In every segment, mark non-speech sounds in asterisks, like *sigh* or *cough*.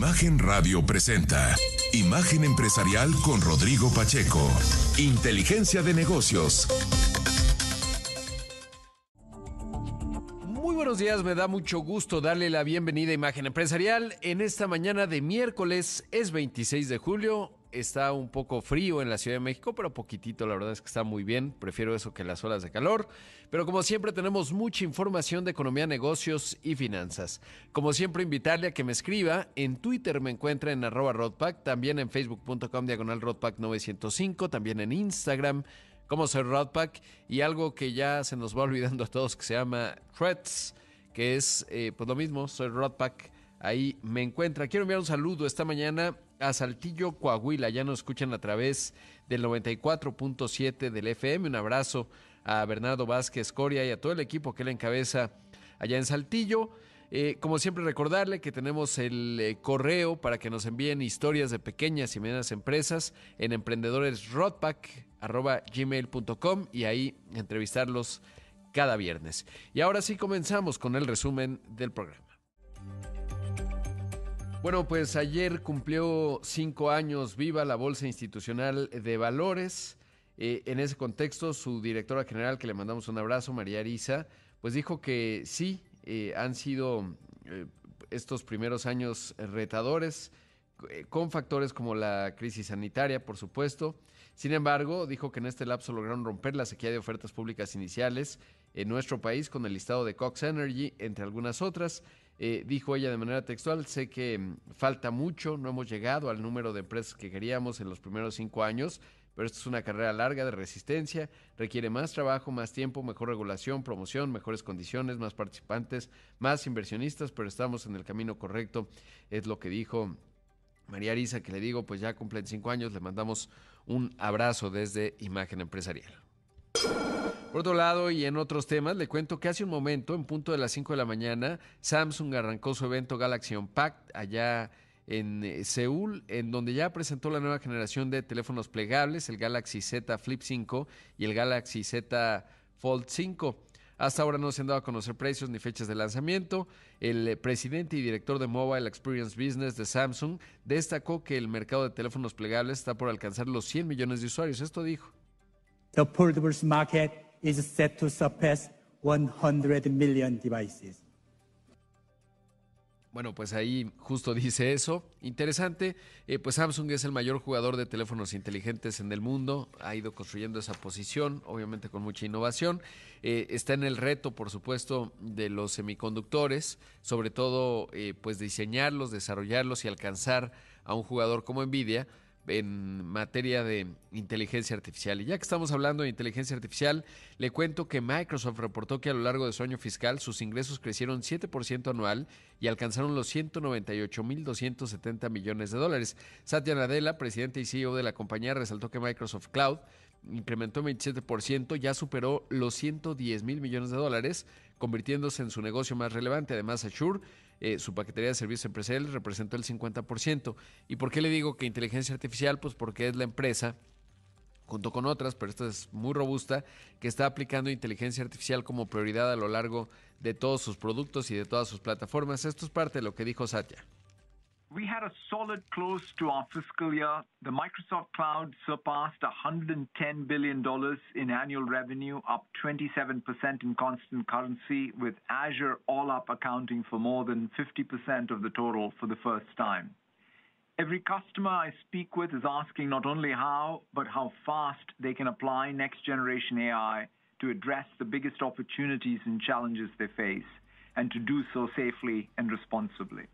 Imagen Radio presenta Imagen Empresarial con Rodrigo Pacheco. Inteligencia de negocios. Muy buenos días, me da mucho gusto darle la bienvenida a Imagen Empresarial en esta mañana de miércoles, es 26 de julio, está un poco frío en la Ciudad de México, pero poquitito, la verdad es que está muy bien. Prefiero eso que las olas de calor. Pero como siempre tenemos mucha información de economía, negocios y finanzas. Como siempre invitarle a que me escriba. En Twitter me encuentra en arroba Rodpack, también en facebook.com diagonal Rodpack 905, también en Instagram como soy Rodpack y algo que ya se nos va *laughs* olvidando a todos que se llama Threads, que es eh, pues lo mismo, soy Rodpack. Ahí me encuentra. Quiero enviar un saludo esta mañana a Saltillo, Coahuila. Ya nos escuchan a través del 94.7 del FM. Un abrazo a Bernardo Vázquez Coria y a todo el equipo que le encabeza allá en Saltillo. Eh, como siempre, recordarle que tenemos el eh, correo para que nos envíen historias de pequeñas y medianas empresas en emprendedoresrodpack.gmail.com y ahí entrevistarlos cada viernes. Y ahora sí comenzamos con el resumen del programa. Bueno, pues ayer cumplió cinco años viva la Bolsa Institucional de Valores. Eh, en ese contexto, su directora general, que le mandamos un abrazo, María Arisa, pues dijo que sí, eh, han sido eh, estos primeros años retadores, con factores como la crisis sanitaria, por supuesto. Sin embargo, dijo que en este lapso lograron romper la sequía de ofertas públicas iniciales en nuestro país con el listado de Cox Energy, entre algunas otras, eh, dijo ella de manera textual, sé que mm, falta mucho, no hemos llegado al número de empresas que queríamos en los primeros cinco años, pero esto es una carrera larga de resistencia, requiere más trabajo, más tiempo, mejor regulación, promoción, mejores condiciones, más participantes, más inversionistas, pero estamos en el camino correcto, es lo que dijo María Arisa, que le digo, pues ya cumplen cinco años, le mandamos un abrazo desde Imagen Empresarial. Por otro lado, y en otros temas, le cuento que hace un momento, en punto de las 5 de la mañana, Samsung arrancó su evento Galaxy Unpacked allá en eh, Seúl, en donde ya presentó la nueva generación de teléfonos plegables, el Galaxy Z Flip 5 y el Galaxy Z Fold 5. Hasta ahora no se han dado a conocer precios ni fechas de lanzamiento. El eh, presidente y director de Mobile Experience Business de Samsung destacó que el mercado de teléfonos plegables está por alcanzar los 100 millones de usuarios. Esto dijo. The foldables market is set to surpass 100 million devices. Bueno, pues ahí justo dice eso. Interesante, eh, pues Samsung es el mayor jugador de teléfonos inteligentes en el mundo, ha ido construyendo esa posición, obviamente con mucha innovación. Eh, está en el reto, por supuesto, de los semiconductores, sobre todo eh, pues diseñarlos, desarrollarlos y alcanzar a un jugador como Nvidia en materia de inteligencia artificial. Y ya que estamos hablando de inteligencia artificial, le cuento que Microsoft reportó que a lo largo de su año fiscal sus ingresos crecieron 7% anual y alcanzaron los 198.270 millones de dólares. Satya Nadella, presidente y CEO de la compañía, resaltó que Microsoft Cloud incrementó 27%, ya superó los 110 mil millones de dólares, convirtiéndose en su negocio más relevante. Además, Azure eh, su paquetería de servicios empresariales representó el 50%. ¿Y por qué le digo que inteligencia artificial? Pues porque es la empresa junto con otras, pero esta es muy robusta, que está aplicando inteligencia artificial como prioridad a lo largo de todos sus productos y de todas sus plataformas. Esto es parte de lo que dijo Satya. We had a solid close to our fiscal year. The Microsoft Cloud surpassed $110 billion in annual revenue, up 27% in constant currency, with Azure all up accounting for more than 50% of the total for the first time. Every customer I speak with is asking not only how, but how fast they can apply next generation AI to address the biggest opportunities and challenges they face, and to do so safely and responsibly.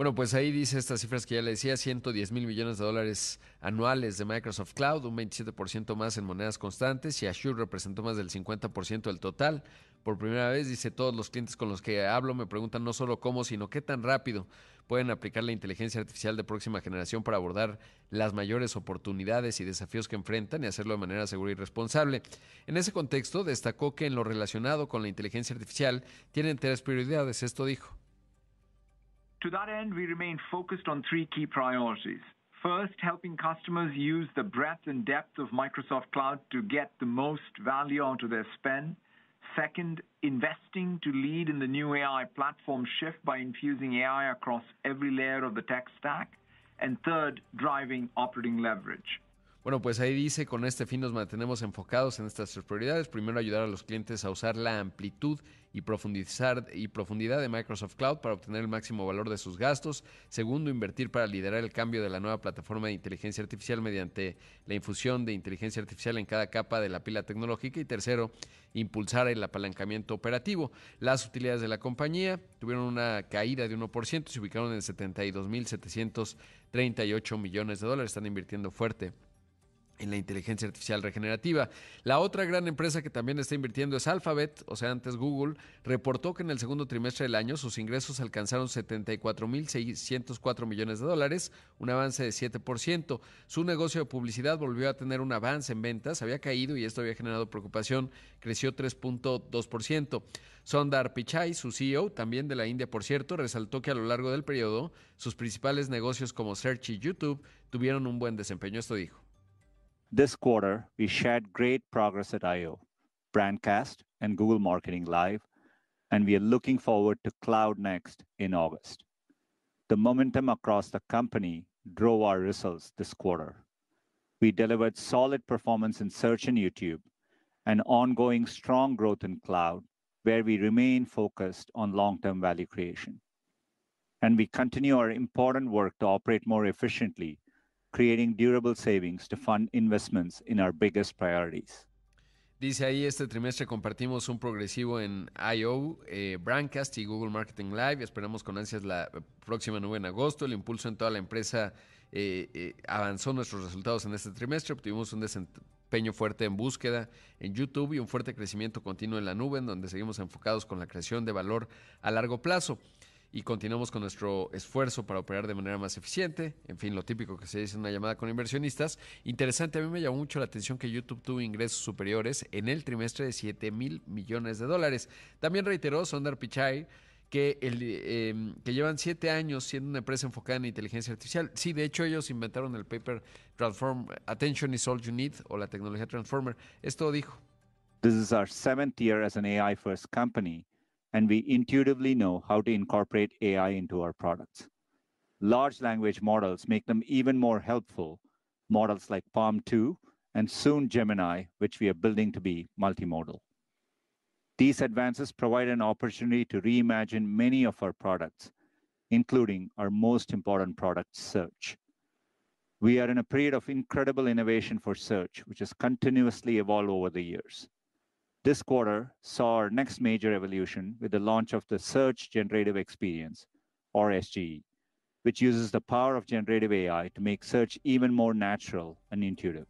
Bueno, pues ahí dice estas cifras que ya le decía, 110 mil millones de dólares anuales de Microsoft Cloud, un 27% más en monedas constantes y Azure representó más del 50% del total. Por primera vez, dice, todos los clientes con los que hablo me preguntan no solo cómo, sino qué tan rápido pueden aplicar la inteligencia artificial de próxima generación para abordar las mayores oportunidades y desafíos que enfrentan y hacerlo de manera segura y responsable. En ese contexto, destacó que en lo relacionado con la inteligencia artificial tienen tres prioridades. Esto dijo. To that end, we remain focused on three key priorities. First, helping customers use the breadth and depth of Microsoft Cloud to get the most value out of their spend. Second, investing to lead in the new AI platform shift by infusing AI across every layer of the tech stack. And third, driving operating leverage. Bueno, pues ahí dice, con este fin nos mantenemos enfocados en estas tres prioridades. Primero, ayudar a los clientes a usar la amplitud y profundizar y profundidad de Microsoft Cloud para obtener el máximo valor de sus gastos. Segundo, invertir para liderar el cambio de la nueva plataforma de inteligencia artificial mediante la infusión de inteligencia artificial en cada capa de la pila tecnológica. Y tercero, impulsar el apalancamiento operativo. Las utilidades de la compañía tuvieron una caída de 1%, se ubicaron en 72.738 millones de dólares. Están invirtiendo fuerte en la inteligencia artificial regenerativa. La otra gran empresa que también está invirtiendo es Alphabet, o sea, antes Google, reportó que en el segundo trimestre del año sus ingresos alcanzaron 74.604 millones de dólares, un avance de 7%. Su negocio de publicidad volvió a tener un avance en ventas, había caído y esto había generado preocupación, creció 3.2%. Sondar Pichai, su CEO, también de la India, por cierto, resaltó que a lo largo del periodo sus principales negocios como Search y YouTube tuvieron un buen desempeño. Esto dijo. This quarter, we shared great progress at I.O., Brandcast, and Google Marketing Live, and we are looking forward to Cloud Next in August. The momentum across the company drove our results this quarter. We delivered solid performance in search and YouTube and ongoing strong growth in cloud, where we remain focused on long-term value creation. And we continue our important work to operate more efficiently creating durable savings to fund investments in our biggest priorities. Dice ahí, este trimestre compartimos un progresivo en I.O., eh, Brandcast y Google Marketing Live. Esperamos con ansias la próxima nube en agosto. El impulso en toda la empresa eh, eh, avanzó nuestros resultados en este trimestre. Obtuvimos un desempeño fuerte en búsqueda en YouTube y un fuerte crecimiento continuo en la nube, en donde seguimos enfocados con la creación de valor a largo plazo y continuamos con nuestro esfuerzo para operar de manera más eficiente. En fin, lo típico que se dice en una llamada con inversionistas. Interesante, a mí me llamó mucho la atención que YouTube tuvo ingresos superiores en el trimestre de 7 mil millones de dólares. También reiteró Sondar Pichai que, el, em, que llevan siete años siendo una empresa enfocada en inteligencia artificial. Sí, de hecho ellos inventaron el paper Transform Attention is All You Need o la tecnología Transformer. Esto dijo. This is our seventh year as an AI first company. And we intuitively know how to incorporate AI into our products. Large language models make them even more helpful, models like Palm 2 and soon Gemini, which we are building to be multimodal. These advances provide an opportunity to reimagine many of our products, including our most important product, search. We are in a period of incredible innovation for search, which has continuously evolved over the years. This quarter saw our next major evolution with the launch of the Search Generative Experience, or SGE, which uses the power of generative AI to make search even more natural and intuitive.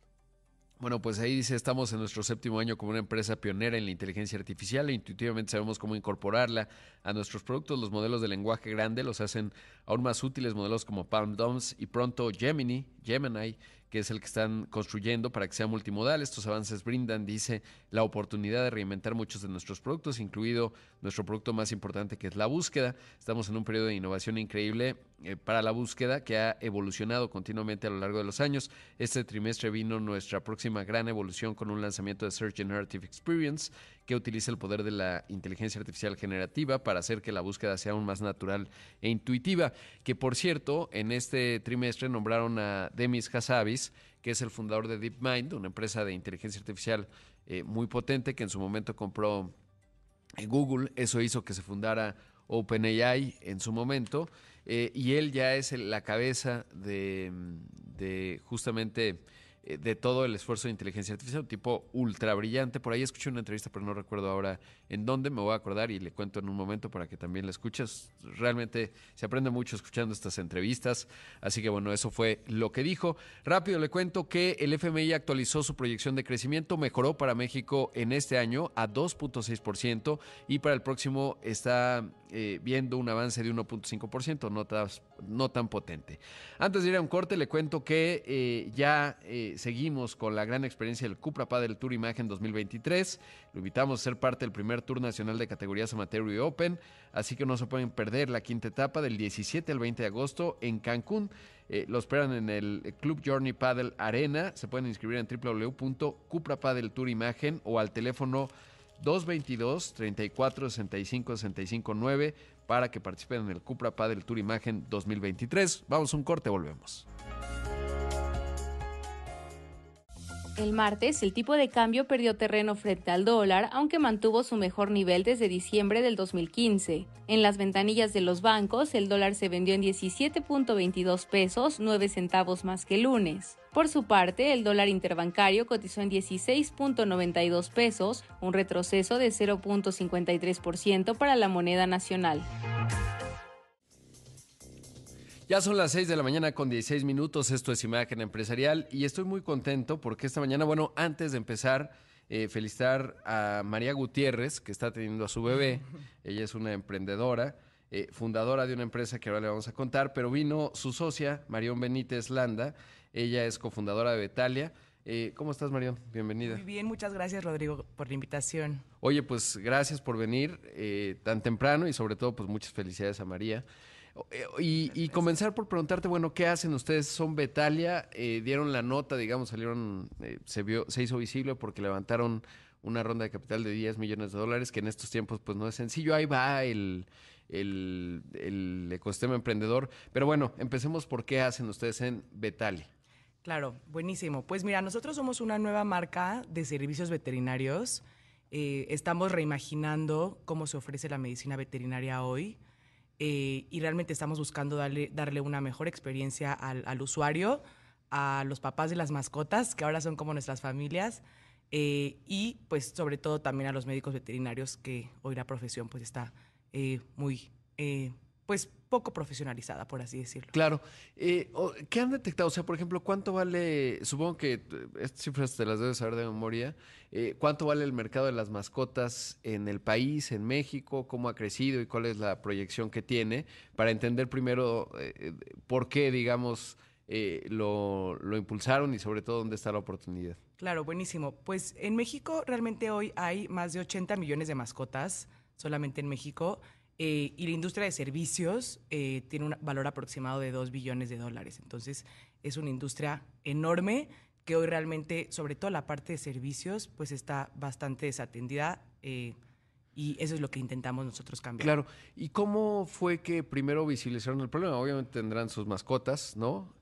Bueno, pues ahí dice, estamos en nuestro séptimo año como una empresa pionera en la inteligencia artificial e intuitivamente sabemos cómo incorporarla a nuestros productos. Los modelos de lenguaje grande los hacen aún más útiles, modelos como Palm Doms y pronto Gemini, Gemini, que es el que están construyendo para que sea multimodal. Estos avances brindan, dice, la oportunidad de reinventar muchos de nuestros productos, incluido nuestro producto más importante que es la búsqueda. Estamos en un periodo de innovación increíble eh, para la búsqueda que ha evolucionado continuamente a lo largo de los años. Este trimestre vino nuestra próxima gran evolución con un lanzamiento de Search Generative Experience que utiliza el poder de la inteligencia artificial generativa para hacer que la búsqueda sea aún más natural e intuitiva. Que por cierto, en este trimestre nombraron a Demis Hassabis, que es el fundador de DeepMind, una empresa de inteligencia artificial eh, muy potente que en su momento compró eh, Google. Eso hizo que se fundara OpenAI en su momento. Eh, y él ya es la cabeza de, justamente de todo el esfuerzo de inteligencia artificial, un tipo ultra brillante. Por ahí escuché una entrevista, pero no recuerdo ahora en dónde, me voy a acordar y le cuento en un momento para que también la escuches. Realmente se aprende mucho escuchando estas entrevistas, así que bueno, eso fue lo que dijo. Rápido le cuento que el FMI actualizó su proyección de crecimiento, mejoró para México en este año a 2.6% y para el próximo está eh, viendo un avance de 1.5%, no, no tan potente. Antes de ir a un corte, le cuento que eh, ya seguimos con la gran experiencia del Cupra Padel Tour Imagen 2023. Lo invitamos a ser parte del primer Tour Nacional de categorías Amateur y Open, así que no se pueden perder la quinta etapa del 17 al 20 de agosto en Cancún. Eh, lo esperan en el Club Journey Paddle Arena. Se pueden inscribir en www.cuprapadeltourimagen o al teléfono 222 34 65 65 9 para que participen en el Cupra Padel Tour Imagen 2023. Vamos a un corte, volvemos. El martes, el tipo de cambio perdió terreno frente al dólar, aunque mantuvo su mejor nivel desde diciembre del 2015. En las ventanillas de los bancos, el dólar se vendió en 17.22 pesos, 9 centavos más que el lunes. Por su parte, el dólar interbancario cotizó en 16.92 pesos, un retroceso de 0.53% para la moneda nacional. Ya son las 6 de la mañana con 16 minutos, esto es Imagen Empresarial y estoy muy contento porque esta mañana, bueno, antes de empezar, eh, felicitar a María Gutiérrez, que está teniendo a su bebé, *laughs* ella es una emprendedora, eh, fundadora de una empresa que ahora le vamos a contar, pero vino su socia, Marión Benítez Landa, ella es cofundadora de Betalia. Eh, ¿Cómo estás, Marión? Bienvenida. Muy bien, muchas gracias, Rodrigo, por la invitación. Oye, pues gracias por venir tan temprano y sobre todo, pues muchas felicidades a María. Eh, y, comenzar por preguntarte, bueno, ¿qué hacen ustedes? Son Betalia, eh, dieron la nota, digamos, salieron, eh, se vio, se hizo visible porque levantaron una ronda de capital de 10 millones de dólares, que en estos tiempos pues no es sencillo. Ahí va el, el, el ecosistema emprendedor. Pero bueno, empecemos por qué hacen ustedes en Betalia. Claro, buenísimo. Pues mira, nosotros somos una nueva marca de servicios veterinarios. estamos reimaginando cómo se ofrece la medicina veterinaria hoy. Eh, y realmente estamos buscando darle, darle una mejor experiencia al, usuario, a los papás de las mascotas, que ahora son como nuestras familias, eh, y pues sobre todo también a los médicos veterinarios, que hoy la profesión pues está eh, muy pues poco profesionalizada, por así decirlo. Claro. Eh, ¿Qué han detectado? O sea, por ejemplo, ¿cuánto vale, supongo que eh, estas cifras te las debes saber de memoria, eh, ¿cuánto vale el mercado de las mascotas en el país, en México? ¿Cómo ha crecido y cuál es la proyección que tiene? Para entender primero por qué, digamos, lo, lo impulsaron y sobre todo dónde está la oportunidad. Claro, buenísimo. Pues en México realmente hoy hay más de 80 millones de mascotas solamente en México. Eh, y la industria de servicios eh, tiene un valor aproximado de 2 billones de dólares. Entonces, es una industria enorme que hoy realmente, sobre todo la parte de servicios, pues está bastante desatendida. Eh, y eso es lo que intentamos nosotros cambiar. Claro. ¿Y cómo fue que primero visibilizaron el problema? Obviamente tendrán sus mascotas, ¿no?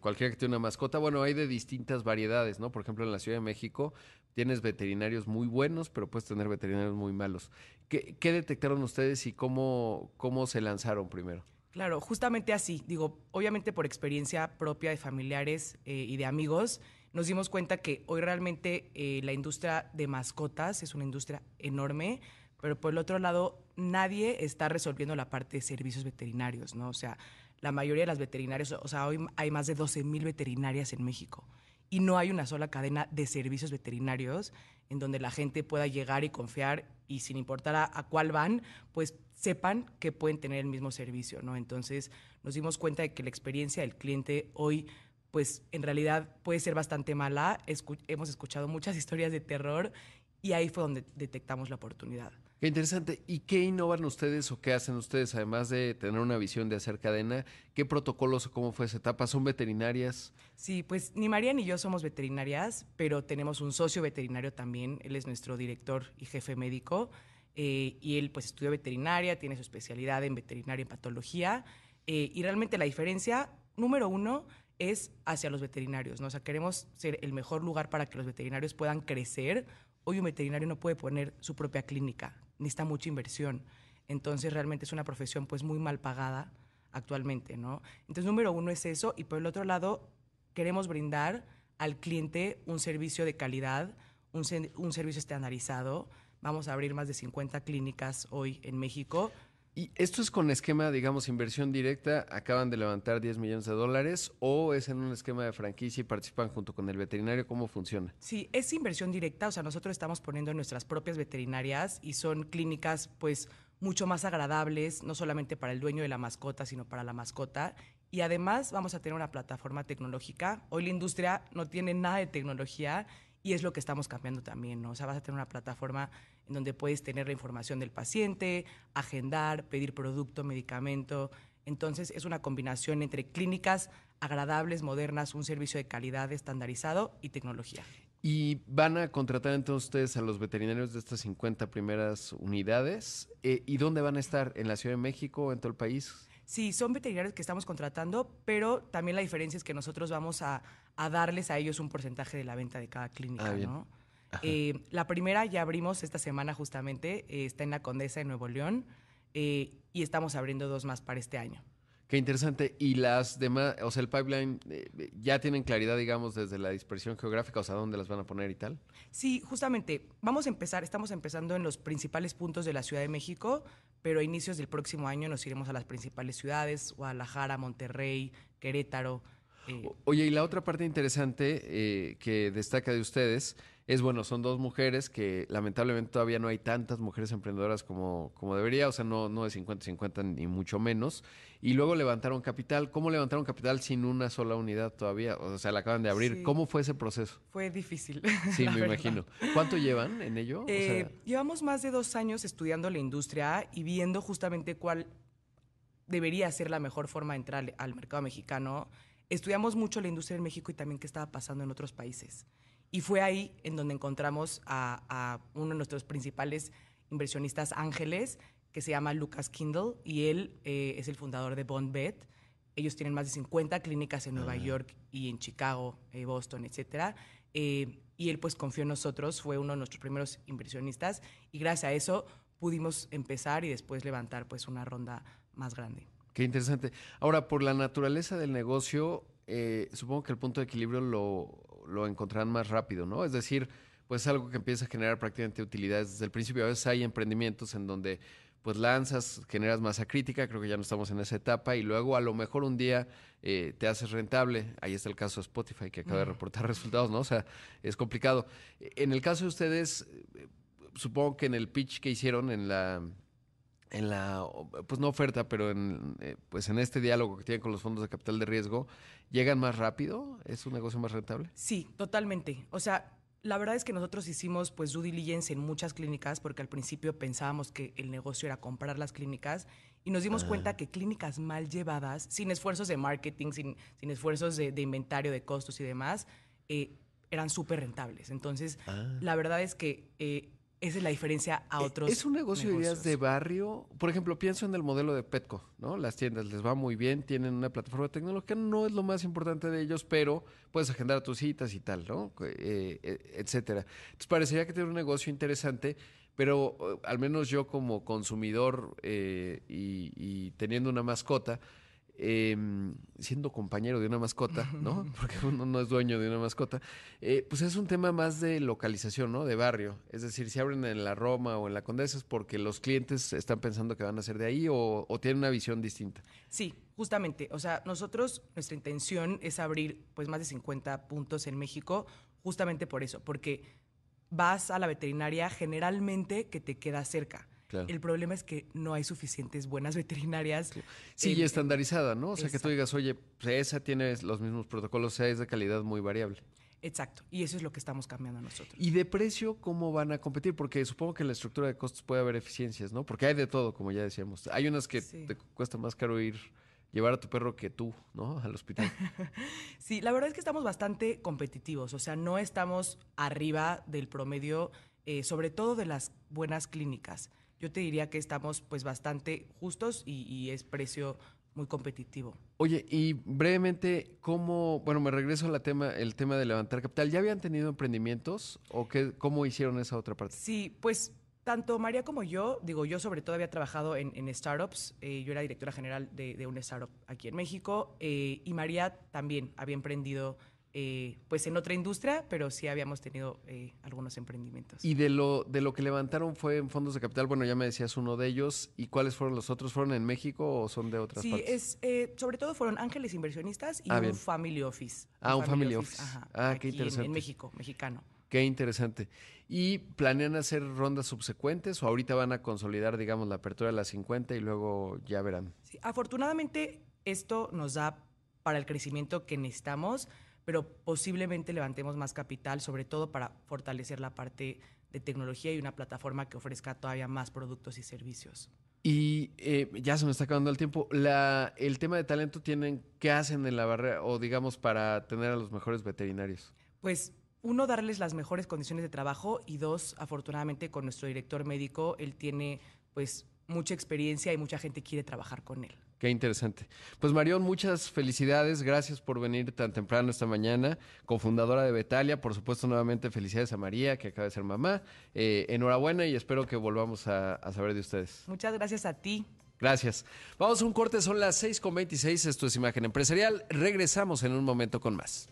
cualquiera que tenga una mascota, bueno, hay de distintas variedades, ¿no? Por ejemplo, en la Ciudad de México tienes veterinarios muy buenos, pero puedes tener veterinarios muy malos. ¿Qué, detectaron ustedes y cómo, cómo se lanzaron primero? Claro, justamente así. Digo, obviamente por experiencia propia de familiares eh, y de amigos, nos dimos cuenta que hoy realmente eh, la industria de mascotas es una industria enorme, pero por el otro lado, nadie está resolviendo la parte de servicios veterinarios, ¿no? O sea, la mayoría de las veterinarias, o sea, hoy hay más de 12 mil veterinarias en México y no hay una sola cadena de servicios veterinarios en donde la gente pueda llegar y confiar y sin importar a, cuál van, pues sepan que pueden tener el mismo servicio, ¿no? Entonces nos dimos cuenta de que la experiencia del cliente hoy pues en realidad puede ser bastante mala. hemos escuchado muchas *laughs* historias de terror y ahí fue donde detectamos la oportunidad. Qué interesante. ¿Y qué innovan ustedes o qué hacen ustedes, además de tener una visión de hacer cadena? ¿Qué protocolos o cómo fue esa etapa? ¿Son veterinarias? Sí, pues ni María ni yo somos veterinarias, pero tenemos un socio veterinario también. Él es nuestro director y jefe médico. Eh, y él pues estudió veterinaria, tiene su especialidad en veterinaria y patología. Eh, y realmente la diferencia, número uno, es hacia los veterinarios. ¿no? O sea, queremos ser el mejor lugar para que los veterinarios puedan crecer. Hoy un veterinario no puede poner su propia clínica necesita mucha inversión. Entonces realmente es una profesión pues muy mal pagada actualmente, ¿no? Entonces número uno es eso y por el otro lado queremos brindar al cliente un servicio de calidad, un, un servicio estandarizado. Vamos a abrir más de 50 clínicas hoy en México ¿Y esto es con esquema, digamos, inversión directa? ¿Acaban de levantar 10 millones de dólares o es en un esquema de franquicia y participan junto con el veterinario? ¿Cómo funciona? Sí, es inversión directa. O sea, nosotros estamos poniendo nuestras propias veterinarias y son clínicas, pues, mucho más agradables, no solamente para el dueño de la mascota, sino para la mascota. Y además vamos a tener una plataforma tecnológica. Hoy la industria no tiene nada de tecnología y es lo que estamos cambiando también, ¿no? O sea, vas a tener una plataforma en donde puedes tener la información del paciente, agendar, pedir producto, medicamento. Entonces, es una combinación entre clínicas agradables, modernas, un servicio de calidad estandarizado y tecnología. ¿Y van a contratar entonces ustedes a los veterinarios de estas 50 primeras unidades? Eh, ¿Y dónde van a estar? ¿En la Ciudad de México o en todo el país? Sí, son veterinarios que estamos contratando, pero también la diferencia es que nosotros vamos a, a darles a ellos un porcentaje de la venta de cada clínica, Ah. ¿no? Eh, la primera ya abrimos esta semana justamente, eh, está en la Condesa de Nuevo León eh, y estamos abriendo dos más para este año. Qué interesante. ¿Y las demás, o sea, el pipeline, ya tienen claridad, digamos, desde la dispersión geográfica, o sea, dónde las van a poner y tal? Sí, justamente, vamos a empezar, estamos empezando en los principales puntos de la Ciudad de México, pero a inicios del próximo año nos iremos a las principales ciudades, Guadalajara, Monterrey, Querétaro. Oye, y la otra parte interesante eh, que destaca de ustedes es, bueno, son dos mujeres que lamentablemente todavía no hay tantas mujeres emprendedoras como, como debería, o sea, no, no de 50-50 ni mucho menos. Y luego levantaron capital. ¿Cómo levantaron capital sin una sola unidad todavía? O sea, la acaban de abrir. Sí. ¿Cómo fue ese proceso? fue difícil. Sí, *laughs* me verdad. imagino. ¿Cuánto llevan en ello? O sea, Eh, llevamos más de dos años estudiando la industria y viendo justamente cuál debería ser la mejor forma de entrar al mercado mexicano. Estudiamos mucho la industria en México y también qué estaba pasando en otros países. Y fue ahí en donde encontramos a, a uno de nuestros principales inversionistas ángeles, que se llama Lucas Kindle, y él eh, es el fundador de BondBet. Ellos tienen más de 50 clínicas en Nueva York y en Chicago, eh, Boston, etcétera. Eh, y él pues confió en nosotros, fue uno de nuestros primeros inversionistas y gracias a eso pudimos empezar y después levantar pues una ronda más grande. Qué interesante. Ahora, por la naturaleza del negocio, eh, supongo que el punto de equilibrio lo, lo encontrarán más rápido, ¿no? Es decir, pues es algo que empieza a generar prácticamente utilidades desde el principio. A veces hay emprendimientos en donde pues lanzas, generas masa crítica, creo que ya no estamos en esa etapa, y luego a lo mejor un día eh, te haces rentable. Ahí está el caso de Spotify, que acaba de reportar *laughs* resultados, ¿no? O sea, es complicado. En el caso de ustedes, eh, supongo que en el pitch que hicieron en la en la pues no oferta, pero en eh, pues en este diálogo que tienen con los fondos de capital de riesgo, llegan más rápido, es un negocio más rentable. Sí, totalmente. O sea, la verdad es que nosotros hicimos pues due diligence en muchas clínicas porque al principio pensábamos que el negocio era comprar las clínicas y nos dimos cuenta que clínicas mal llevadas, sin esfuerzos de marketing, sin, sin esfuerzos de, de inventario, de costos y demás, eh, eran súper rentables. Entonces, la verdad es que eh, esa es la diferencia a Eh, otros Es un negocio de ideas de barrio. Por ejemplo, pienso en el modelo de Petco, ¿no? Las tiendas les va muy bien, tienen una plataforma tecnológica, no es lo más importante de ellos, pero puedes agendar tus citas y tal, ¿no? Eh, eh, etcétera. Entonces parecería que tiene un negocio interesante, pero eh, al menos yo como consumidor eh, y, y teniendo una mascota, eh, siendo compañero de una mascota, ¿no? *laughs* Porque uno no es dueño de una mascota, eh, pues es un tema más de localización, ¿no? De barrio. Es decir, si abren en la Roma o en la Condesa es porque los clientes están pensando que van a ser de ahí o, o tienen una visión distinta. Sí, justamente. O sea, nosotros, nuestra intención es abrir pues más de 50 puntos en México, justamente por eso, porque vas a la veterinaria generalmente que te queda cerca. Claro. El problema es que no hay suficientes buenas veterinarias. Sí, y estandarizada, ¿no? O sea, que tú digas, oye, pues esa tiene los mismos protocolos, o sea, es de calidad muy variable. Exacto. Y eso es lo que estamos cambiando nosotros. ¿Y de precio cómo van a competir? Porque supongo que en la estructura de costos puede haber eficiencias, ¿no? Porque hay de todo, como ya decíamos. Hay unas que Sí. te cuesta más caro ir, llevar a tu perro que tú, ¿no? *laughs* Al hospital. *laughs* Sí, la verdad es que estamos bastante competitivos, o sea, no estamos arriba del promedio, eh, sobre todo de las buenas clínicas. Yo te diría que estamos pues bastante justos y, y es precio muy competitivo. Oye, y brevemente, ¿cómo, bueno, me regreso al tema, el tema de levantar capital. ¿Ya habían tenido emprendimientos o qué, cómo hicieron esa otra parte? Sí, pues tanto María como yo, digo, yo sobre todo había trabajado en, en startups, eh, yo era directora general de, de una startup aquí en México eh, y María también había emprendido eh, pues en otra industria, pero sí habíamos tenido eh, algunos emprendimientos. Y de lo, de lo que levantaron fue en fondos de capital, bueno, ya me decías uno de ellos. ¿Y cuáles fueron los otros? ¿Fueron en México o son de otras Sí, partes? es, eh, sobre todo fueron ángeles inversionistas y Ah, un bien. family office. Ah, un family office. ajá, Ah, qué en- interesante. En, México, mexicano. Qué interesante. ¿Y planean hacer rondas subsecuentes o ahorita van a consolidar, digamos, la apertura de las 50 y luego ya verán? Sí, afortunadamente, esto nos da para el crecimiento que necesitamos, pero posiblemente levantemos más capital, sobre todo para fortalecer la parte de tecnología y una plataforma que ofrezca todavía más productos y servicios. Y eh, ya se me está acabando el tiempo. La, el tema de talento tienen, ¿qué hacen en la barrera o digamos para tener a los mejores veterinarios? Pues uno, darles las mejores condiciones de trabajo y dos, afortunadamente con nuestro director médico, él tiene pues mucha experiencia y mucha gente quiere trabajar con él. Qué interesante. Pues Marión, muchas felicidades. Gracias por venir tan temprano esta mañana, cofundadora de Betalia. Por supuesto, nuevamente felicidades a María, que acaba de ser mamá. Eh, enhorabuena y espero que volvamos a, a, saber de ustedes. Muchas gracias a ti. Gracias. Vamos a un corte, son las 6.26. Esto es Imagen Empresarial. Regresamos en un momento con más.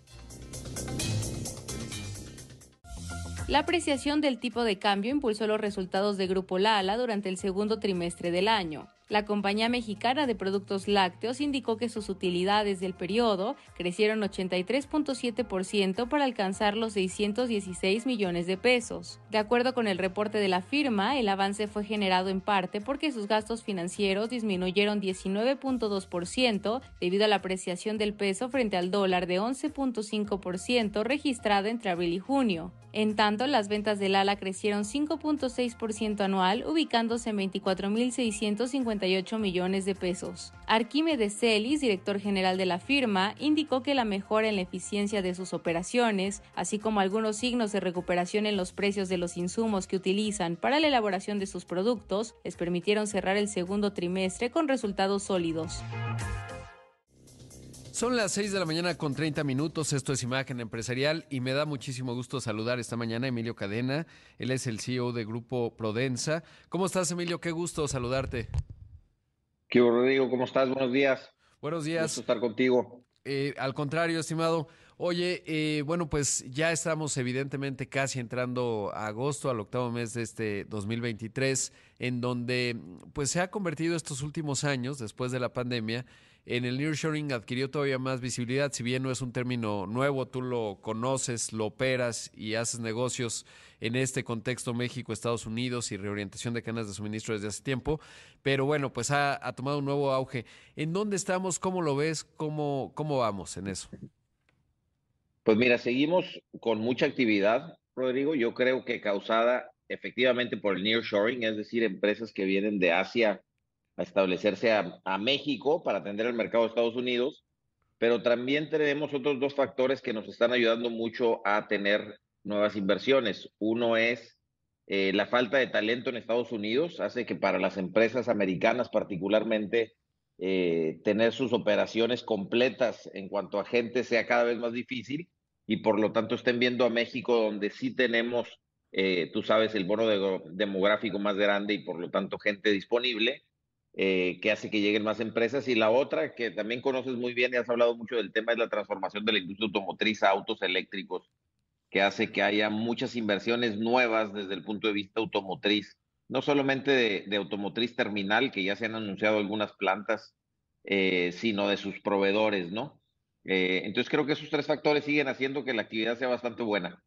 La apreciación del tipo de cambio impulsó los resultados de Grupo Lala durante el segundo trimestre del año. La compañía mexicana de productos lácteos indicó que sus utilidades del periodo crecieron 83.7% para alcanzar los 616 millones de pesos. De acuerdo con el reporte de la firma, el avance fue generado en parte porque sus gastos financieros disminuyeron 19.2% debido a la apreciación del peso frente al dólar de 11.5% registrada entre abril y junio. En tanto, las ventas del ala crecieron 5.6% anual, ubicándose en 24.658 millones de pesos. Arquímedes Celis, director general de la firma, indicó que la mejora en la eficiencia de sus operaciones, así como algunos signos de recuperación en los precios de los insumos que utilizan para la elaboración de sus productos, les permitieron cerrar el segundo trimestre con resultados sólidos. Son las 6 de la mañana con 30 minutos, esto es Imagen Empresarial y me da muchísimo gusto saludar esta mañana a Emilio Cadena, él es el CEO de Grupo Prodensa. ¿Cómo estás Emilio? Qué gusto saludarte. ¿Qué Rodrigo? ¿Cómo estás? Buenos días. Buenos días. Gusto estar contigo. Eh, al contrario, estimado. Oye, eh, bueno, pues ya estamos evidentemente casi entrando a agosto, al octavo mes de este 2023, en donde pues se ha convertido estos últimos años, después de la pandemia, en el nearshoring adquirió todavía más visibilidad, si bien no es un término nuevo, tú lo conoces, lo operas y haces negocios en este contexto México, Estados Unidos y reorientación de cadenas de suministro desde hace tiempo, pero bueno, pues ha, ha, tomado un nuevo auge. ¿En dónde estamos? ¿Cómo lo ves? ¿Cómo, cómo vamos en eso? Pues mira, seguimos con mucha actividad, Rodrigo. Yo creo que causada efectivamente por el nearshoring, es decir, empresas que vienen de Asia a establecerse a, México para atender el mercado de Estados Unidos, pero también tenemos otros dos factores que nos están ayudando mucho a tener nuevas inversiones. Uno es eh, la falta de talento en Estados Unidos, hace que para las empresas americanas particularmente eh, tener sus operaciones completas en cuanto a gente sea cada vez más difícil y por lo tanto estén viendo a México donde sí tenemos, eh, tú sabes, el bono de, demográfico más grande y por lo tanto gente disponible eh, que hace que lleguen más empresas. Y la otra, que también conoces muy bien y has hablado mucho del tema, es la transformación de la industria automotriz a autos eléctricos, que hace que haya muchas inversiones nuevas desde el punto de vista automotriz, no solamente de, de automotriz terminal, que ya se han anunciado algunas plantas, eh, sino de sus proveedores, ¿no? Eh, entonces creo que esos tres factores siguen haciendo que la actividad sea bastante buena.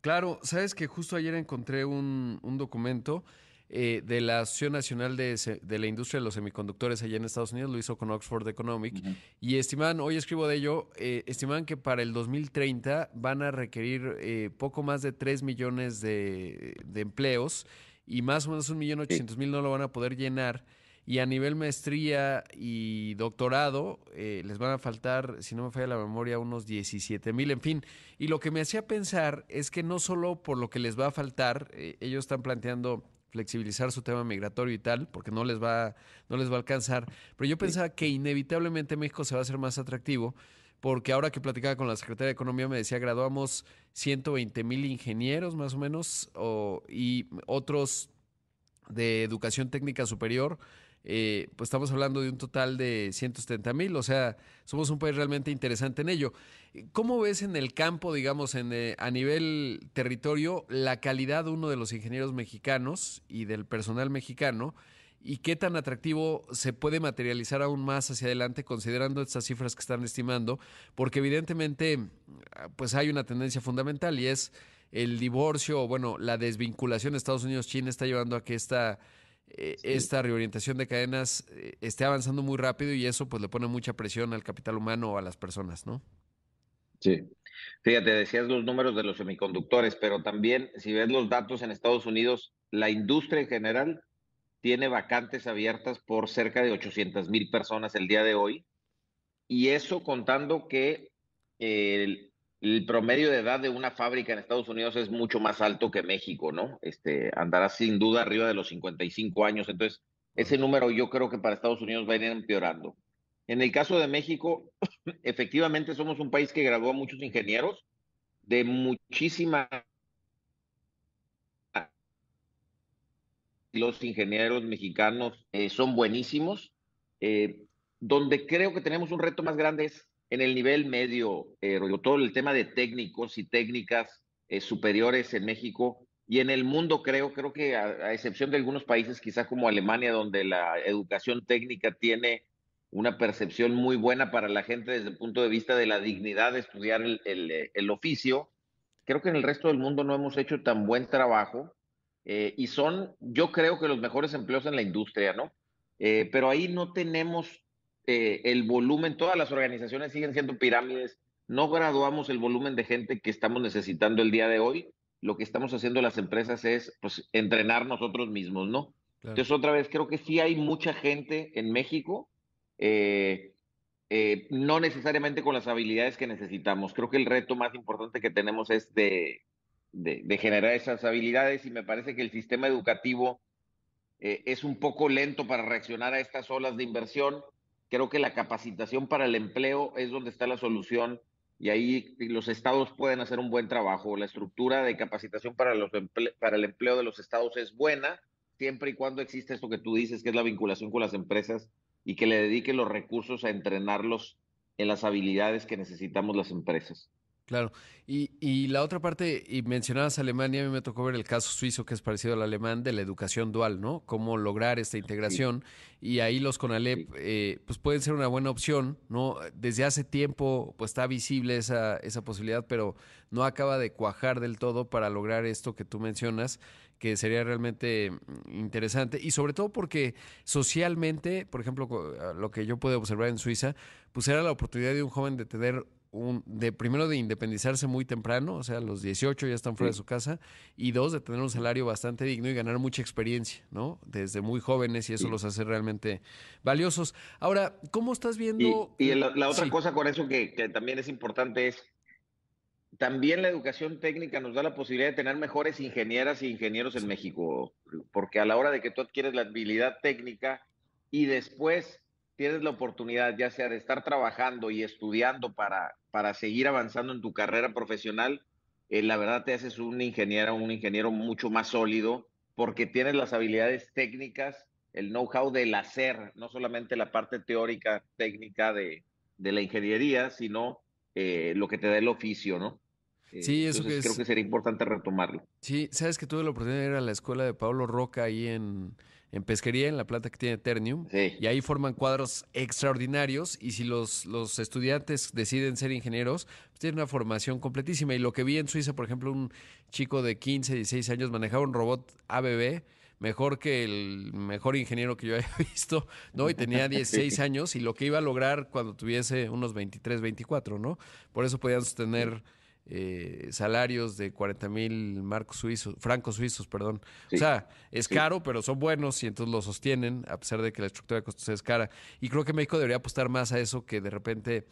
Claro, sabes que justo ayer encontré un, un documento eh, de la Asociación Nacional de, de, la Industria de los Semiconductores allá en Estados Unidos, lo hizo con Oxford Economic, uh -huh. y estiman, hoy escribo de ello, eh, estiman que para el 2030 van a requerir eh, poco más de 3 millones de, de, empleos y más o menos un millón ochocientos mil no lo van a poder llenar. Y a nivel maestría y doctorado, eh, les van a faltar, si no me falla la memoria, unos 17 mil, en fin. Y lo que me hacía pensar es que no solo por lo que les va a faltar, eh, ellos están planteando flexibilizar su tema migratorio y tal, porque no les va, no les va a alcanzar. Pero yo pensaba que inevitablemente México se va a hacer más atractivo, porque ahora que platicaba con la Secretaria de Economía me decía, graduamos 120 mil ingenieros más o menos, o, y otros de educación técnica superior, eh, pues estamos hablando de un total de 170 mil, o sea, somos un país realmente interesante en ello. ¿Cómo ves en el campo, digamos, en, eh, a nivel territorio, la calidad uno de los ingenieros mexicanos y del personal mexicano? ¿Y qué tan atractivo se puede materializar aún más hacia adelante considerando estas cifras que están estimando? Porque evidentemente, pues hay una tendencia fundamental y es el divorcio, o bueno, la desvinculación de Estados Unidos-China está llevando a que esta eh, sí. esta reorientación de cadenas eh, esté avanzando muy rápido y eso pues le pone mucha presión al capital humano o a las personas, ¿no? Sí. Fíjate, decías los números de los semiconductores, pero también si ves los datos en Estados Unidos, la industria en general tiene vacantes abiertas por cerca de 800 mil personas el día de hoy. Y eso contando que eh, el promedio de edad de una fábrica en Estados Unidos es mucho más alto que México, ¿no? Este, andará sin duda arriba de los 55 años, entonces ese número yo creo que para Estados Unidos va a ir empeorando. En el caso de México, *clears throat* efectivamente somos un país que graduó a muchos ingenieros de muchísima los ingenieros mexicanos eh, son buenísimos. Eh, donde creo que tenemos un reto más grande es en el nivel medio, eh, todo el tema de técnicos y técnicas eh, superiores en México y en el mundo creo, creo que a, excepción de algunos países, quizás como Alemania, donde la educación técnica tiene una percepción muy buena para la gente desde el punto de vista de la dignidad de estudiar el, el, oficio, creo que en el resto del mundo no hemos hecho tan buen trabajo eh, y son, yo creo que los mejores empleos en la industria, ¿no? Eh, pero ahí no tenemos eh, el volumen, todas las organizaciones siguen siendo pirámides, no graduamos el volumen de gente que estamos necesitando el día de hoy, lo que estamos haciendo las empresas es pues, entrenar nosotros mismos, ¿no? Entonces, otra vez, creo que sí hay mucha gente en México, eh, eh, no necesariamente con las habilidades que necesitamos. Creo que el reto más importante que tenemos es de, de, generar esas habilidades y me parece que el sistema educativo es un poco lento para reaccionar a estas olas de inversión Creo que la capacitación para el empleo es donde está la solución y ahí los estados pueden hacer un buen trabajo. La estructura de capacitación para, los para el empleo de los estados es buena, siempre y cuando existe esto que tú dices, que es la vinculación con las empresas y que le dediquen los recursos a entrenarlos en las habilidades que necesitamos las empresas. Claro. Y, y, la otra parte, y mencionabas Alemania, a mí me tocó ver el caso suizo que es parecido al alemán de la educación dual, ¿no? Cómo lograr esta integración. Y ahí los CONALEP, eh, pues pueden ser una buena opción, ¿no? Desde hace tiempo, pues está visible esa, esa posibilidad, pero no acaba de cuajar del todo para lograr esto que tú mencionas, que sería realmente interesante. Y sobre todo porque socialmente, por ejemplo, lo que yo puedo observar en Suiza, pues era la oportunidad de un joven de tener de primero de independizarse muy temprano, o sea, a los 18 ya están fuera de su casa, y dos, de tener un salario bastante digno y ganar mucha experiencia, ¿no? Desde muy jóvenes y eso los hace realmente valiosos. Ahora, ¿cómo estás viendo? Y, la, otra cosa con eso que, que también es importante es, también la educación técnica nos da la posibilidad de tener mejores ingenieras y ingenieros en México, porque a la hora de que tú adquieres la habilidad técnica y después tienes la oportunidad ya sea de estar trabajando y estudiando para, para seguir avanzando en tu carrera profesional, eh, la verdad te haces un ingeniero, un ingeniero mucho más sólido porque tienes las habilidades técnicas, el know-how del hacer, no solamente la parte teórica, técnica de, de la ingeniería, sino eh, lo que te da el oficio, ¿no? Eh, sí, eso que creo que sería importante retomarlo. Sí, sabes que tuve la oportunidad de ir a la escuela de Pablo Roca ahí en, en pesquería, en la plata que tiene Ternium, y ahí forman cuadros extraordinarios, y si los, los estudiantes deciden ser ingenieros, pues tienen una formación completísima. Y lo que vi en Suiza, por ejemplo, un chico de 15, 16 años manejaba un robot ABB, mejor que el mejor ingeniero que yo *laughs* haya visto, ¿no? Y tenía *laughs* 16 años y lo que iba a lograr cuando tuviese unos 23, 24, ¿no? Por eso podían sostener eh, salarios de 40 mil marcos suizos, francos suizos, perdón. O sea, es caro, pero son buenos y entonces lo sostienen, a pesar de que la estructura de costos es cara. Y creo que México debería apostar más a eso que de repente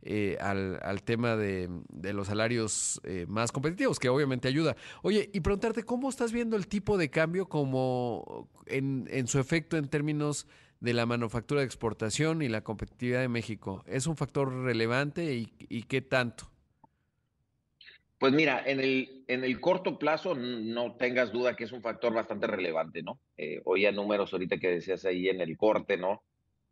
eh, al, tema de, los salarios eh, más competitivos, que obviamente ayuda. Oye, y preguntarte, ¿cómo estás viendo el tipo de cambio como en, en su efecto en términos de la manufactura de exportación y la competitividad de México? ¿Es un factor relevante y, y qué tanto? Pues mira, en el, en el corto plazo no tengas duda que es un factor bastante relevante, ¿no? Eh, oía números ahorita que decías ahí en el corte, ¿no?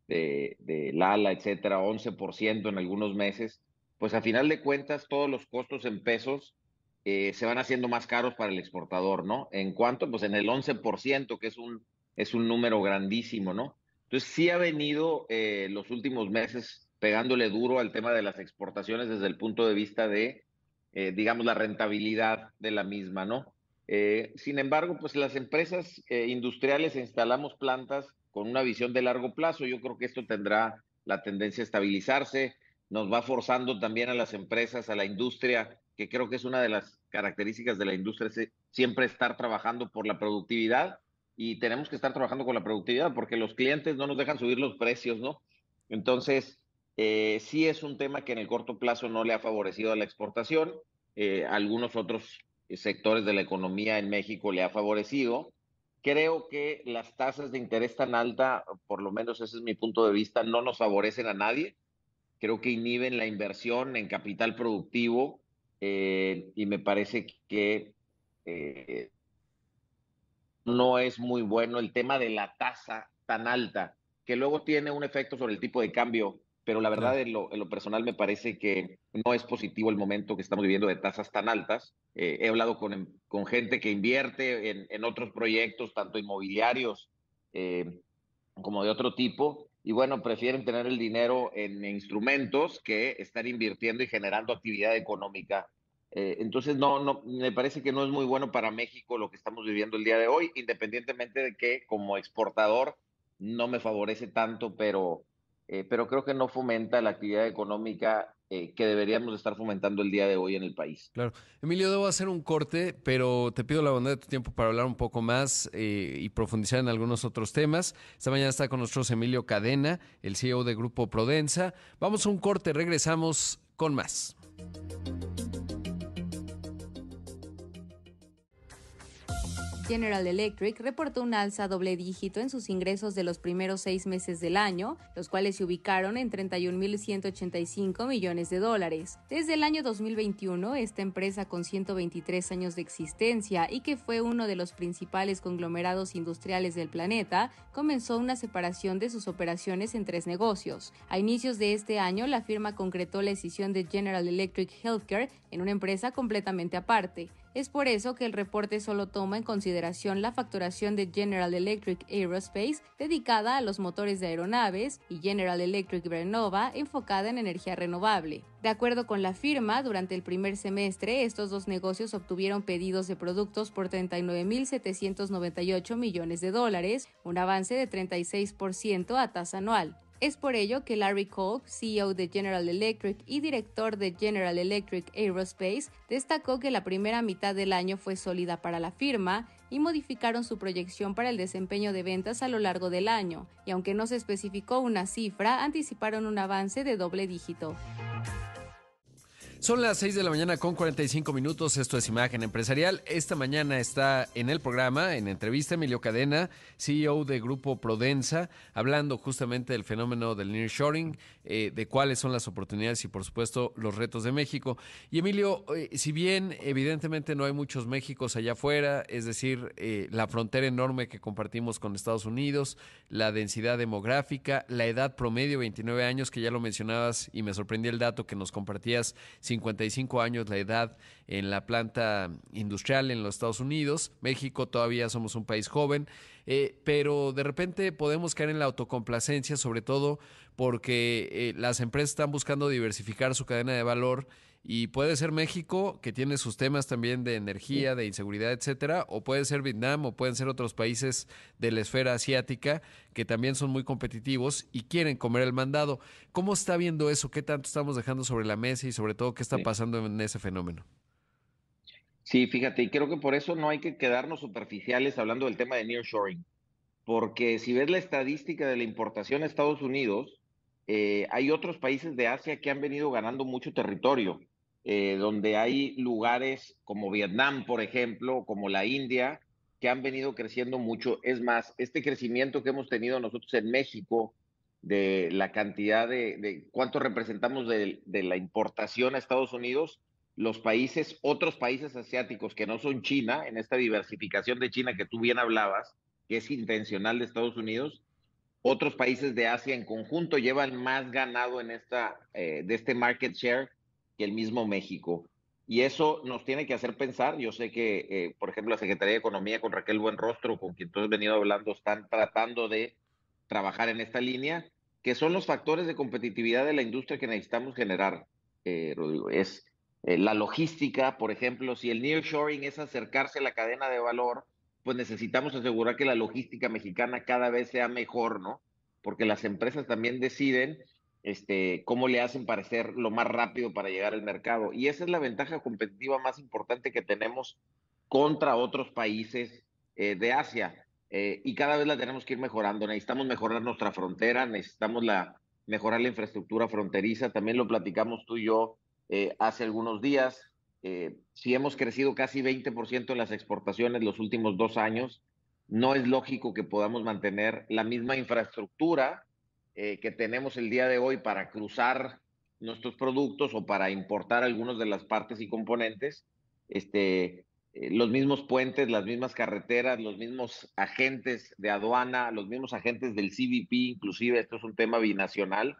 De, de Lala, etcétera, 11% en algunos meses. Pues a final de cuentas, todos los costos en pesos eh, se van haciendo más caros para el exportador, ¿no? ¿En cuánto? Pues en el 11%, que es un, es un número grandísimo, ¿no? Entonces sí ha venido eh, los últimos meses pegándole duro al tema de las exportaciones desde el punto de vista de eh, digamos, la rentabilidad de la misma, ¿no? Eh, sin embargo, pues las empresas eh, industriales instalamos plantas con una visión de largo plazo. Yo creo que esto tendrá la tendencia a estabilizarse. Nos va forzando también a las empresas, a la industria, que creo que es una de las características de la industria, es siempre estar trabajando por la productividad y tenemos que estar trabajando con la productividad porque los clientes no nos dejan subir los precios, ¿no? Entonces, Eh, sí es un tema que en el corto plazo no le ha favorecido a la exportación. Eh, algunos otros sectores de la economía en México le ha favorecido. Creo que las tasas de interés tan alta, por lo menos ese es mi punto de vista, no nos favorecen a nadie. Creo que inhiben la inversión en capital productivo eh, y me parece que no es muy bueno el tema de la tasa tan alta, que luego tiene un efecto sobre el tipo de cambio, pero la verdad en lo, personal me parece que no es positivo el momento que estamos viviendo de tasas tan altas. Eh, he hablado con, con, gente que invierte en, en otros proyectos, tanto inmobiliarios como de otro tipo, y bueno, prefieren tener el dinero en instrumentos que estar invirtiendo y generando actividad económica. Eh, entonces, no, no, me parece que no es muy bueno para México lo que estamos viviendo el día de hoy, independientemente de que como exportador no me favorece tanto, pero, eh, pero creo que no fomenta la actividad económica eh, que deberíamos estar fomentando el día de hoy en el país. Claro. Emilio, debo hacer un corte, pero te pido la bondad de tu tiempo para hablar un poco más eh, y profundizar en algunos otros temas. Esta mañana está con nosotros Emilio Cadena, el CEO de Grupo Prodensa. Vamos a un corte, regresamos con más. General Electric reportó un alza doble dígito en sus ingresos de los primeros seis meses del año, los cuales se ubicaron en 31.185 millones de dólares. Desde el año 2021, esta empresa con 123 años de existencia y que fue uno de los principales conglomerados industriales del planeta, comenzó una separación de sus operaciones en tres negocios. A inicios de este año, la firma concretó la decisión de General Electric Healthcare en una empresa completamente aparte. Es por eso que el reporte solo toma en consideración la facturación de General Electric Aerospace dedicada a los motores de aeronaves y General Electric Vernova enfocada en energía renovable. De acuerdo con la firma, durante el primer semestre estos dos negocios obtuvieron pedidos de productos por 39.798 millones de dólares, un avance de 36% a tasa anual. Es por ello que Larry Kolb, CEO de General Electric y director de General Electric Aerospace, destacó que la primera mitad del año fue sólida para la firma y modificaron su proyección para el desempeño de ventas a lo largo del año, y aunque no se especificó una cifra, anticiparon un avance de doble dígito. Son las 6 de la mañana con 45 minutos. Esto es Imagen Empresarial. Esta mañana está en el programa, en entrevista, Emilio Cadena, CEO de Grupo Prodensa, hablando justamente del fenómeno del nearshoring, eh, de cuáles son las oportunidades y, por supuesto, los retos de México. Y Emilio, eh, si bien evidentemente no hay muchos Méxicos allá afuera, es decir, eh, la frontera enorme que compartimos con Estados Unidos, la densidad demográfica, la edad promedio, 29 años, que ya lo mencionabas y me sorprendió el dato que nos compartías 55 años la edad en la planta industrial en los Estados Unidos. México todavía somos un país joven, eh, pero de repente podemos caer en la autocomplacencia, sobre todo porque eh, las empresas están buscando diversificar su cadena de valor y puede ser México, que tiene sus temas también de energía, de inseguridad, etcétera, o puede ser Vietnam, o pueden ser otros países de la esfera asiática que también son muy competitivos y quieren comer el mandado. ¿Cómo está viendo eso? ¿Qué tanto estamos dejando sobre la mesa y sobre todo qué está pasando en ese fenómeno? Sí, fíjate, y creo que por eso no hay que quedarnos superficiales hablando del tema de nearshoring, porque si ves la estadística de la importación a Estados Unidos, eh, hay otros países de Asia que han venido ganando mucho territorio. Eh, donde hay lugares como Vietnam, por ejemplo, como la India, que han venido creciendo mucho. Es más, este crecimiento que hemos tenido nosotros en México, de la cantidad de, cuánto representamos de, la importación a Estados Unidos, los países, otros países asiáticos que no son China, en esta diversificación de China que tú bien hablabas, que es intencional de Estados Unidos, otros países de Asia en conjunto llevan más ganado en esta, eh, de este market share que el mismo México. Y eso nos tiene que hacer pensar. Yo sé que, eh, por ejemplo, la Secretaría de Economía con Raquel Buenrostro, con quien tú has venido hablando, están tratando de trabajar en esta línea, que son los factores de competitividad de la industria que necesitamos generar, eh, Rodrigo. Es eh, la logística, por ejemplo, si el nearshoring es acercarse a la cadena de valor, pues necesitamos asegurar que la logística mexicana cada vez sea mejor, ¿no? Porque las empresas también deciden este, cómo le hacen parecer lo más rápido para llegar al mercado. Y esa es la ventaja competitiva más importante que tenemos contra otros países eh, de Asia. Eh, y cada vez la tenemos que ir mejorando. Necesitamos mejorar nuestra frontera, necesitamos la, mejorar la infraestructura fronteriza. También lo platicamos tú y yo eh, hace algunos días. Eh, si hemos crecido casi 20% en las exportaciones los últimos dos años, no es lógico que podamos mantener la misma infraestructura eh, que tenemos el día de hoy para cruzar nuestros productos o para importar algunos de las partes y componentes, este, eh, los mismos puentes, las mismas carreteras, los mismos agentes de aduana, los mismos agentes del CBP, inclusive esto es un tema binacional.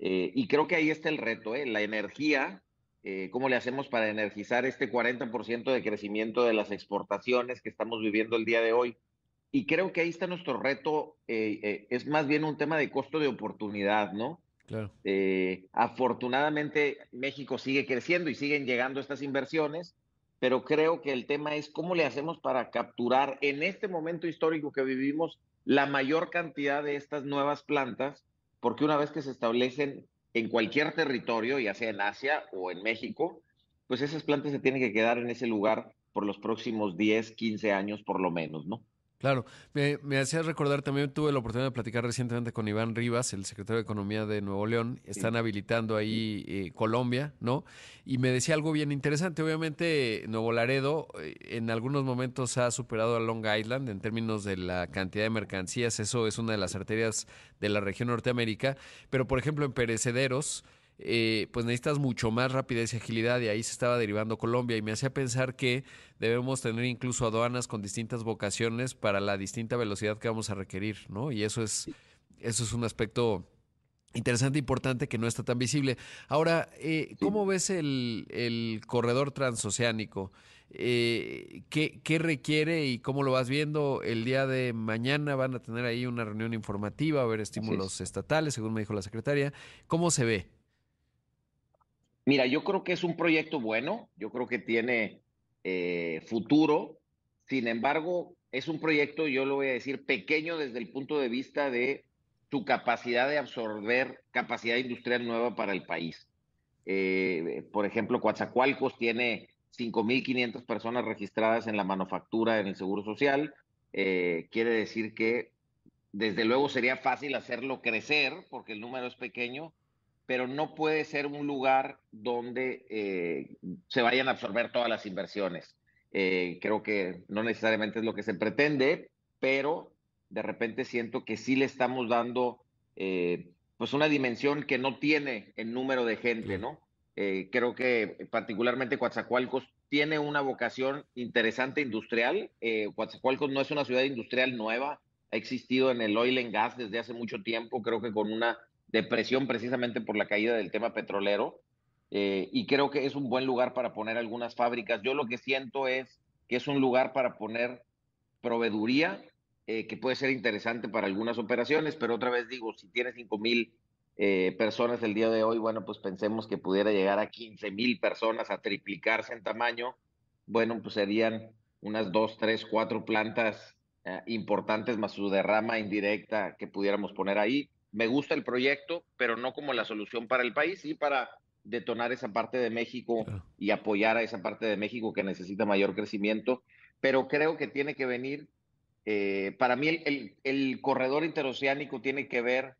Eh, y creo que ahí está el reto, ¿eh? la energía, cómo le hacemos para energizar este 40% de crecimiento de las exportaciones que estamos viviendo el día de hoy. Y creo que ahí está nuestro reto, es más bien un tema de costo de oportunidad, ¿no? Claro. afortunadamente México sigue creciendo y siguen llegando estas inversiones pero creo que el tema es cómo le hacemos para capturar en este momento histórico que vivimos la mayor cantidad de estas nuevas plantas, porque una vez que se establecen en cualquier territorio, ya sea en Asia o en México, pues esas plantas se tienen que quedar en ese lugar por los próximos 10, 15 años por lo menos, ¿no? Claro, me, me hacía recordar, también tuve la oportunidad de platicar recientemente con Iván Rivas, el secretario de Economía de Nuevo León, están habilitando ahí eh, Colombia, ¿no? Y me decía algo bien interesante, obviamente Nuevo Laredo eh, en algunos momentos ha superado a Long Island en términos de la cantidad de mercancías, eso es una de las arterias de la región Norteamérica, pero por ejemplo en perecederos, eh, pues necesitas mucho más rapidez y agilidad y ahí se estaba derivando Colombia y me hacía pensar que debemos tener incluso aduanas con distintas vocaciones para la distinta velocidad que vamos a requerir, ¿no? Y eso es, eso es un aspecto interesante e importante que no está tan visible. Ahora, eh, ¿cómo ves el, corredor transoceánico? Eh, ¿qué, ¿qué, requiere y cómo lo vas viendo? El día de mañana van a tener ahí una reunión informativa, a ver estímulos estatales, según me dijo la secretaria. ¿Cómo se ve? Mira, yo creo que es un proyecto bueno, yo creo que tiene eh, futuro, sin embargo, es un proyecto, yo lo voy a decir, pequeño desde el punto de vista de su capacidad de absorber capacidad industrial nueva para el país. Eh, por ejemplo, Coatzacoalcos tiene 5.500 personas registradas en la manufactura en el Seguro Social. Eh, quiere decir que desde luego sería fácil hacerlo crecer porque el número es pequeño, pero no puede ser un lugar donde eh, se vayan a absorber todas las inversiones. Eh, creo que no necesariamente es lo que se pretende, pero de repente siento que sí le estamos dando eh, pues una dimensión que no tiene el número de gente, ¿no? creo que particularmente Coatzacoalcos tiene una vocación interesante industrial. Coatzacoalcos no es una ciudad industrial nueva, ha existido en el oil and gas desde hace mucho tiempo, creo que con una depresión precisamente por la caída del tema petrolero. Eh, y creo que es un buen lugar para poner algunas fábricas. Yo lo que siento es que es un lugar para poner proveeduría, eh, que puede ser interesante para algunas operaciones, pero otra vez digo, si tiene 5 mil eh, personas el día de hoy, bueno, pues pensemos que pudiera llegar a 15 mil personas, a triplicarse en tamaño, bueno, pues serían unas dos, tres, cuatro plantas importantes más su derrama indirecta que pudiéramos poner ahí me gusta el proyecto, pero no como la solución para el país, sí para detonar esa parte de México y apoyar a esa parte de México que necesita mayor crecimiento, pero creo que tiene que venir, eh, para mí el, el, corredor interoceánico tiene que ver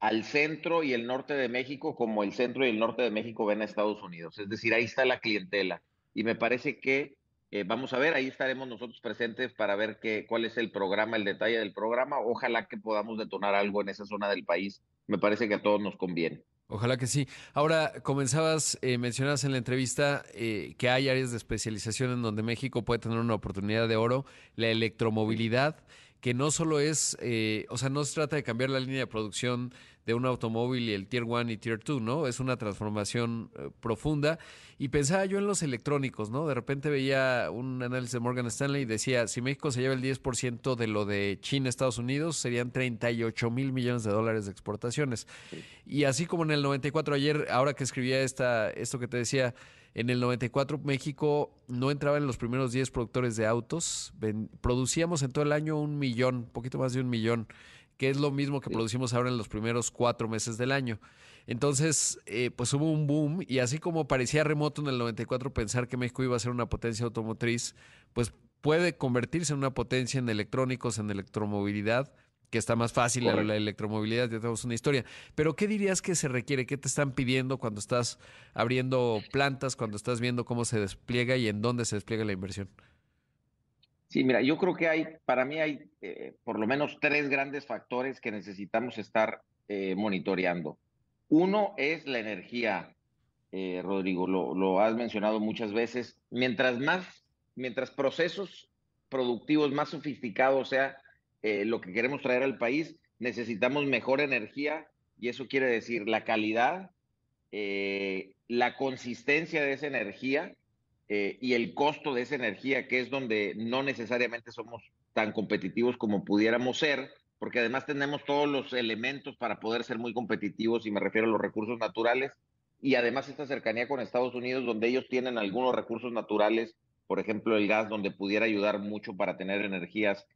al centro y el norte de México como el centro y el norte de México ven a Estados Unidos, es decir, ahí está la clientela. Y me parece que eh, vamos a ver, ahí estaremos nosotros presentes para ver qué, cuál es el programa, el detalle del programa. Ojalá que podamos detonar algo en esa zona del país. Me parece que a todos nos conviene. Ojalá que sí. Ahora, comenzabas, eh, mencionabas en la entrevista eh, que hay áreas de especialización en donde México puede tener una oportunidad de oro, la electromovilidad, que no solo es, eh, o sea, no se trata de cambiar la línea de producción de un automóvil y el Tier 1 y Tier 2, ¿no? Es una transformación eh, profunda. Y pensaba yo en los electrónicos, ¿no? De repente veía un análisis de Morgan Stanley y decía, si México se lleva el 10% de lo de China, Estados Unidos, serían 38 mil millones de dólares de exportaciones. Y así como en el 94, ayer, ahora que escribía esta, esto que te decía, en el 94 México no entraba en los primeros 10 productores de autos. producíamos en todo el año un millón, un poquito más de un millón que es lo mismo que producimos ahora en los primeros cuatro meses del año. Entonces, eh, pues hubo un boom y así como parecía remoto en el 94 pensar que México iba a ser una potencia automotriz, pues puede convertirse en una potencia en electrónicos, en electromovilidad, que está más fácil la, la, electromovilidad, ya tenemos una historia. Pero ¿qué dirías que se requiere? ¿Qué te están pidiendo cuando estás abriendo plantas, cuando estás viendo cómo se despliega y en dónde se despliega la inversión? Sí, mira, yo creo que hay, para mí hay eh, por lo menos tres grandes factores que necesitamos estar eh, monitoreando. Uno es la energía, eh, Rodrigo, lo, lo, has mencionado muchas veces. Mientras más, mientras procesos productivos más sofisticados sea lo que queremos traer al país, necesitamos mejor energía y eso quiere decir la calidad, la consistencia de esa energía eh, y el costo de esa energía, que es donde no necesariamente somos tan competitivos como pudiéramos ser, porque además tenemos todos los elementos para poder ser muy competitivos, y me refiero a los recursos naturales, y además esta cercanía con Estados Unidos, donde ellos tienen algunos recursos naturales, por ejemplo el gas, donde pudiera ayudar mucho para tener energías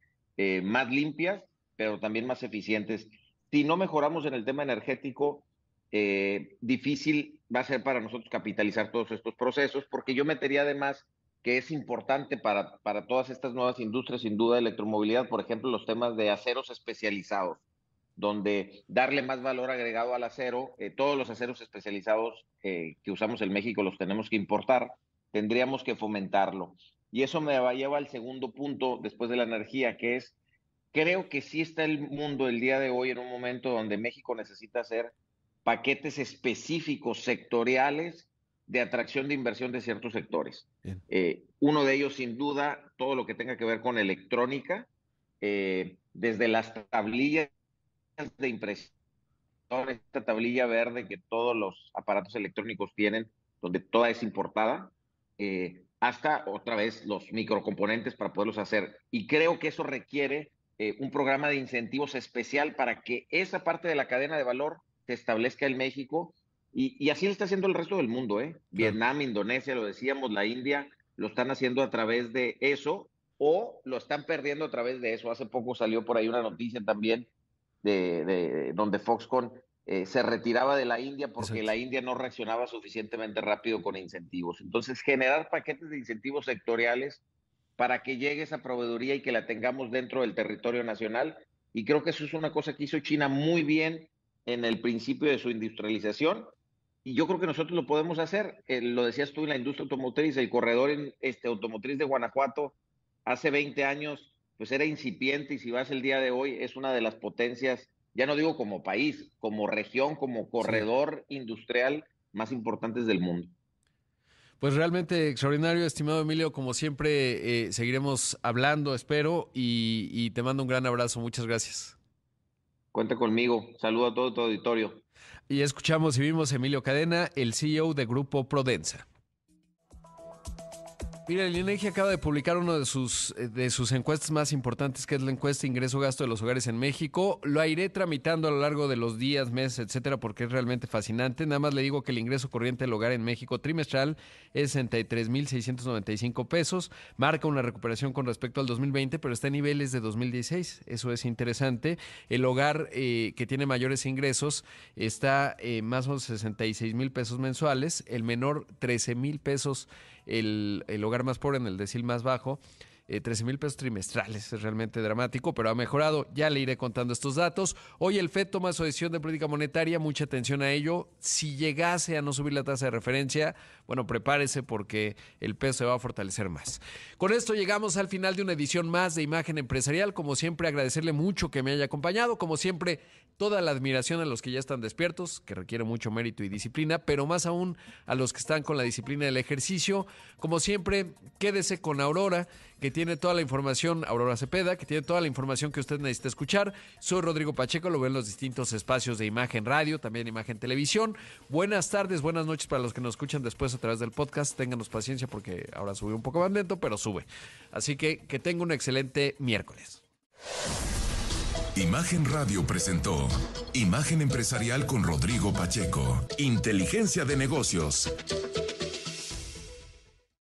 eh, más limpias, pero también más eficientes. Si no mejoramos en el tema energético, eh, difícil va a ser para nosotros capitalizar todos estos procesos, porque yo metería además que es importante para, para todas estas nuevas industrias, sin duda, de electromovilidad, por ejemplo, los temas de aceros especializados, donde darle más valor agregado al acero, eh, todos los aceros especializados que usamos en México los tenemos que importar, tendríamos que fomentarlo. Y eso me va a llevar al segundo punto después de la energía, que es, creo que sí está el mundo el día de hoy en un momento donde México necesita ser paquetes específicos sectoriales de atracción de inversión de ciertos sectores. Eh, uno de ellos, sin duda, todo lo que tenga que ver con electrónica, eh, desde las tablillas de impresión, esta tablilla verde que todos los aparatos electrónicos tienen, donde toda es importada, eh, hasta otra vez los microcomponentes para poderlos hacer. Y creo que eso requiere un programa de incentivos especial para que esa parte de la cadena de valor se establezca en México. Y, así lo está haciendo el resto del mundo, ¿eh? Vietnam, Indonesia, lo decíamos, la India, lo están haciendo a través de eso o lo están perdiendo a través de eso. Hace poco salió por ahí una noticia también de, donde Foxconn eh, se retiraba de la India porque la India no reaccionaba suficientemente rápido con incentivos. Entonces, generar paquetes de incentivos sectoriales para que llegue esa proveeduría y que la tengamos dentro del territorio nacional. Y creo que eso es una cosa que hizo China muy bien en el principio de su industrialización y yo creo que nosotros lo podemos hacer. Eh, lo decías tú en la industria automotriz, el corredor en, este, automotriz de Guanajuato hace 20 años pues era incipiente y si vas el día de hoy es una de las potencias, ya no digo como país, como región, como corredor industrial más importantes del mundo. Pues realmente extraordinario, estimado Emilio. Como siempre, eh, seguiremos hablando, espero, y te mando un gran abrazo. Muchas gracias. Cuenta conmigo. Saludo a todo tu auditorio. Y escuchamos y vimos a Emilio Cadena, el CEO de Grupo Prodensa. Mira, el INEGI acaba de publicar una de sus, eh, de sus encuestas más importantes, que es la encuesta Ingreso-Gasto de los Hogares en México. Lo iré tramitando a lo largo de los días, meses, etcétera, porque es realmente fascinante. Nada más le digo que el ingreso corriente del hogar en México trimestral es 63.695 pesos. Marca una recuperación con respecto al 2020, pero está en niveles de 2016. Eso es interesante. El hogar eh, que tiene mayores ingresos está eh, más o menos 66 mil pesos mensuales. El menor, 13 mil pesos el, el hogar más pobre en el decil más bajo. 13 eh, mil pesos trimestrales. Es realmente dramático, pero ha mejorado. Ya le iré contando estos datos. Hoy el FED toma su decisión de política monetaria. Mucha atención a ello. Si llegase a no subir la tasa de referencia, bueno, prepárese porque el peso se va a fortalecer más. Con esto llegamos al final de una edición más de Imagen Empresarial. Como siempre, agradecerle mucho que me haya acompañado. Como siempre, toda la admiración a los que ya están despiertos, que requiere mucho mérito y disciplina, pero más aún a los que están con la disciplina del ejercicio. Como siempre, quédese con Aurora, que tiene toda la información, Aurora Cepeda, que tiene toda la información que usted necesita escuchar. Soy Rodrigo Pacheco, lo ven en los distintos espacios de imagen radio, también imagen televisión. Buenas tardes, buenas noches para los que nos escuchan después a través del podcast. Ténganos paciencia porque ahora sube un poco más lento, pero sube. Así que que tenga un excelente miércoles. Imagen Radio presentó Imagen Empresarial con Rodrigo Pacheco. Inteligencia de negocios.